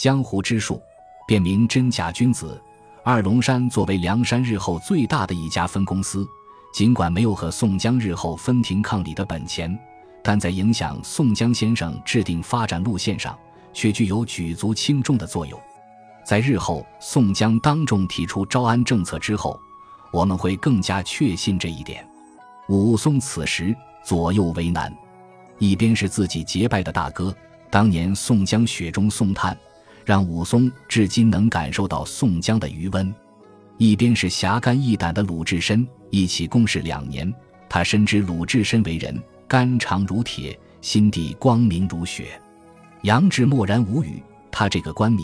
江湖之术，便名真假君子。二龙山作为梁山日后最大的一家分公司，尽管没有和宋江日后分庭抗礼的本钱，但在影响宋江先生制定发展路线上，却具有举足轻重的作用。在日后宋江当众提出招安政策之后，我们会更加确信这一点。武松此时左右为难，一边是自己结拜的大哥，当年宋江雪中送炭。让武松至今能感受到宋江的余温。一边是侠肝义胆的鲁智深，一起共事两年，他深知鲁智深为人肝肠如铁，心地光明如雪。杨志默然无语，他这个官迷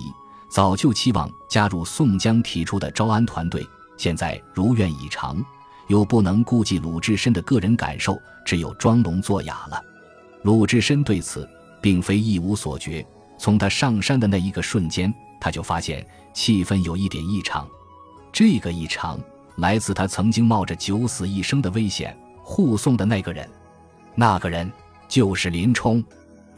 早就期望加入宋江提出的招安团队，现在如愿以偿，又不能顾及鲁智深的个人感受，只有装聋作哑了。鲁智深对此并非一无所觉。从他上山的那一个瞬间，他就发现气氛有一点异常。这个异常来自他曾经冒着九死一生的危险护送的那个人，那个人就是林冲。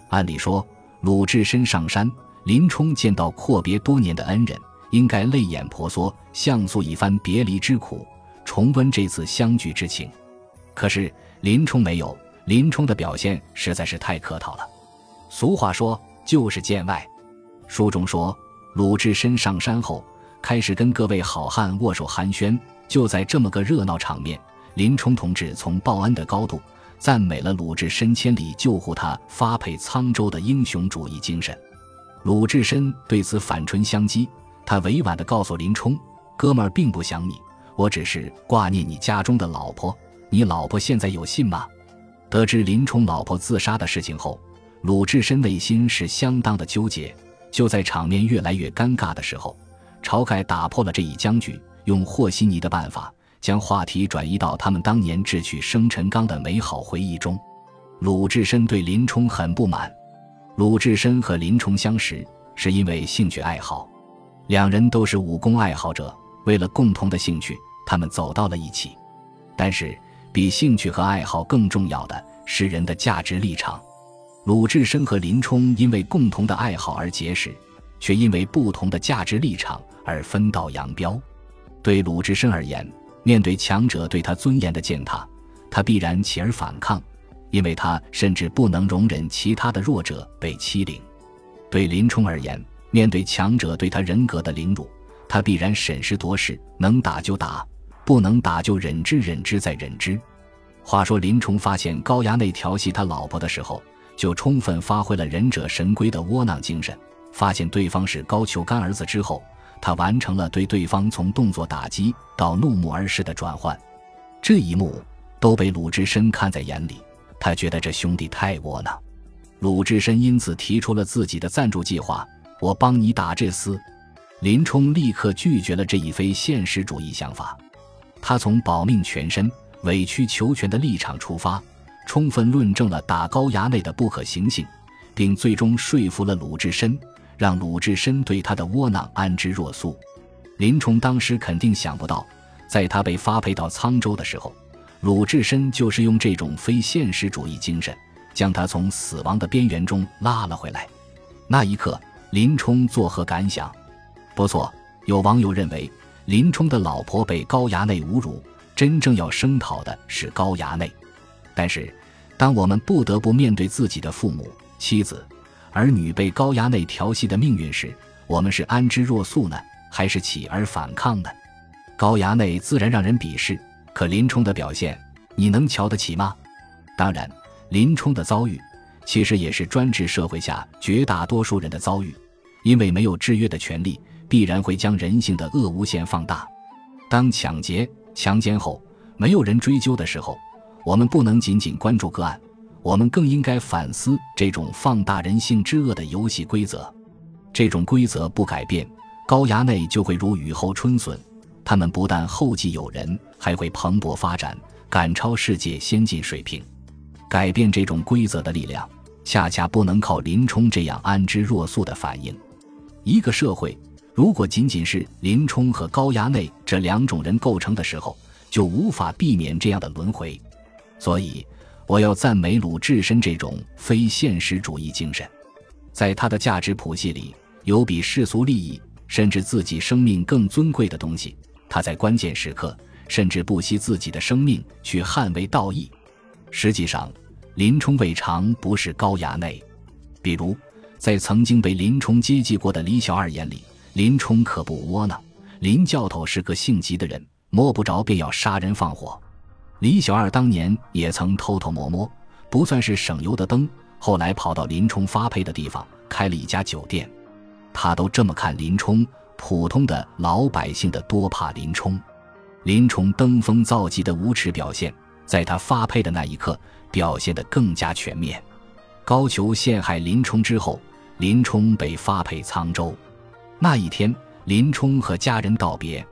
按理说，鲁智深上山，林冲见到阔别多年的恩人，应该泪眼婆娑，向诉一番别离之苦，重温这次相聚之情。可是林冲没有，林冲的表现实在是太客套了。俗话说。就是见外。书中说，鲁智深上山后，开始跟各位好汉握手寒暄。就在这么个热闹场面，林冲同志从报恩的高度赞美了鲁智深千里救护他发配沧州的英雄主义精神。鲁智深对此反唇相讥，他委婉地告诉林冲：“哥们儿并不想你，我只是挂念你家中的老婆。你老婆现在有信吗？”得知林冲老婆自杀的事情后。鲁智深内心是相当的纠结。就在场面越来越尴尬的时候，晁盖打破了这一僵局，用和稀泥的办法将话题转移到他们当年智取生辰纲的美好回忆中。鲁智深对林冲很不满。鲁智深和林冲相识是因为兴趣爱好，两人都是武功爱好者，为了共同的兴趣，他们走到了一起。但是，比兴趣和爱好更重要的是人的价值立场。鲁智深和林冲因为共同的爱好而结识，却因为不同的价值立场而分道扬镳。对鲁智深而言，面对强者对他尊严的践踏，他必然起而反抗，因为他甚至不能容忍其他的弱者被欺凌；对林冲而言，面对强者对他人格的凌辱，他必然审时度势，能打就打，不能打就忍之忍之再忍之。话说林冲发现高衙内调戏他老婆的时候。就充分发挥了忍者神龟的窝囊精神。发现对方是高俅干儿子之后，他完成了对对方从动作打击到怒目而视的转换。这一幕都被鲁智深看在眼里，他觉得这兄弟太窝囊。鲁智深因此提出了自己的赞助计划：“我帮你打这厮。”林冲立刻拒绝了这一非现实主义想法。他从保命全身、委曲求全的立场出发。充分论证了打高衙内的不可行性，并最终说服了鲁智深，让鲁智深对他的窝囊安之若素。林冲当时肯定想不到，在他被发配到沧州的时候，鲁智深就是用这种非现实主义精神，将他从死亡的边缘中拉了回来。那一刻，林冲作何感想？不错，有网友认为，林冲的老婆被高衙内侮辱，真正要声讨的是高衙内。但是，当我们不得不面对自己的父母、妻子、儿女被高衙内调戏的命运时，我们是安之若素呢，还是起而反抗呢？高衙内自然让人鄙视，可林冲的表现，你能瞧得起吗？当然，林冲的遭遇，其实也是专制社会下绝大多数人的遭遇，因为没有制约的权利，必然会将人性的恶无限放大。当抢劫、强奸后，没有人追究的时候。我们不能仅仅关注个案，我们更应该反思这种放大人性之恶的游戏规则。这种规则不改变，高衙内就会如雨后春笋。他们不但后继有人，还会蓬勃发展，赶超世界先进水平。改变这种规则的力量，恰恰不能靠林冲这样安之若素的反应。一个社会如果仅仅是林冲和高衙内这两种人构成的时候，就无法避免这样的轮回。所以，我要赞美鲁智深这种非现实主义精神，在他的价值谱系里，有比世俗利益甚至自己生命更尊贵的东西，他在关键时刻甚至不惜自己的生命去捍卫道义。实际上，林冲未尝不是高衙内。比如，在曾经被林冲接济过的李小二眼里，林冲可不窝囊。林教头是个性急的人，摸不着便要杀人放火。李小二当年也曾偷偷摸摸，不算是省油的灯，后来跑到林冲发配的地方开了一家酒店。他都这么看林冲，普通的老百姓的多怕林冲。林冲登峰造极的无耻表现，在他发配的那一刻表现得更加全面。高俅陷害林冲之后，林冲被发配沧州。那一天，林冲和家人道别，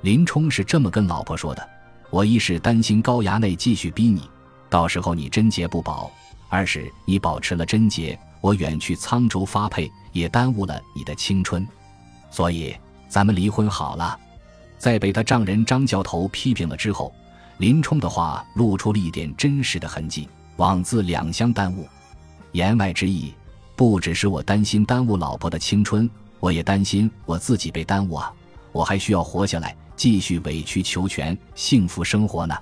林冲是这么跟老婆说的：“我一是担心高衙内继续逼你，到时候你贞洁不保；二是你保持了贞洁，我远去沧州发配。”也耽误了你的青春，所以咱们离婚好了。在被他丈人张教头批评了之后，林冲的话露出了一点真实的痕迹，枉自两相耽误。言外之意，不只是我担心耽误老婆的青春，我也担心我自己被耽误啊！我还需要活下来，继续委曲求全，幸福生活呢。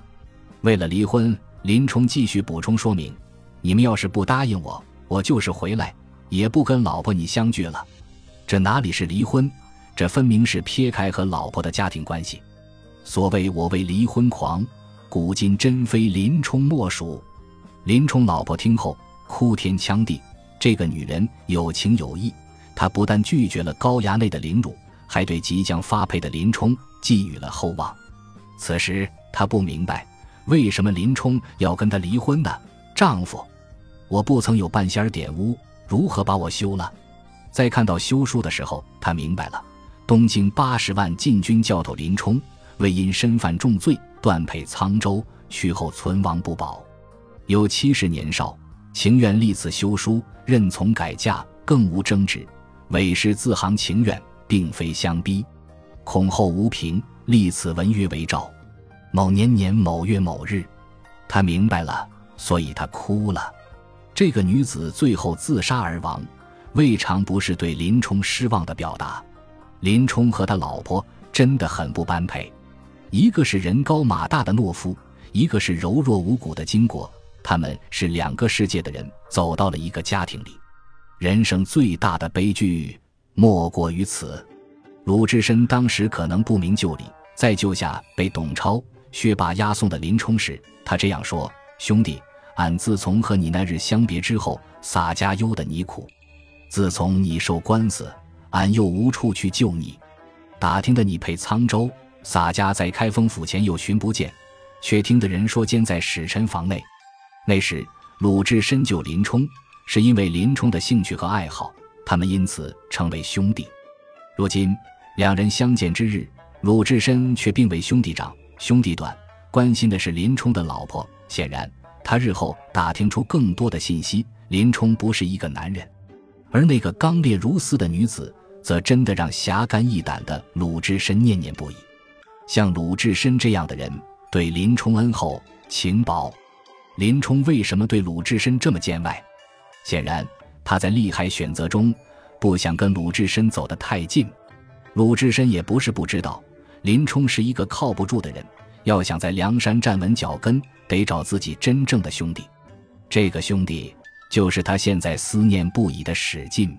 为了离婚，林冲继续补充说明：你们要是不答应我，我就是回来。也不跟老婆你相聚了，这哪里是离婚？这分明是撇开和老婆的家庭关系。所谓我为离婚狂，古今真非林冲莫属。林冲老婆听后哭天抢地，这个女人有情有义，她不但拒绝了高衙内的凌辱，还对即将发配的林冲寄予了厚望。此时她不明白，为什么林冲要跟她离婚呢？丈夫，我不曾有半仙儿点污。如何把我休了？在看到休书的时候，他明白了：东京八十万禁军教头林冲，为因身犯重罪断配沧州，去后存亡不保，有七十年少，情愿立此休书，任从改嫁，更无争执。委实自行情愿，并非相逼。恐后无凭，立此文约为诏。某年年某月某日，他明白了，所以他哭了。这个女子最后自杀而亡，未尝不是对林冲失望的表达。林冲和他老婆真的很不般配，一个是人高马大的懦夫，一个是柔弱无骨的巾帼。他们是两个世界的人，走到了一个家庭里。人生最大的悲剧莫过于此。鲁智深当时可能不明就里，在救下被董超、薛霸押送的林冲时，他这样说：“兄弟。”俺自从和你那日相别之后，洒家忧的你苦。自从你受官司，俺又无处去救你。打听的你配沧州，洒家在开封府前又寻不见，却听的人说监在使臣房内。那时鲁智深救林冲，是因为林冲的兴趣和爱好，他们因此成为兄弟。如今两人相见之日，鲁智深却并未兄弟长兄弟短，关心的是林冲的老婆。显然。他日后打听出更多的信息，林冲不是一个男人，而那个刚烈如斯的女子，则真的让侠肝义胆的鲁智深念念不已。像鲁智深这样的人，对林冲恩厚情薄。林冲为什么对鲁智深这么见外？显然，他在利害选择中不想跟鲁智深走得太近。鲁智深也不是不知道，林冲是一个靠不住的人。要想在梁山站稳脚跟，得找自己真正的兄弟。这个兄弟，就是他现在思念不已的史进。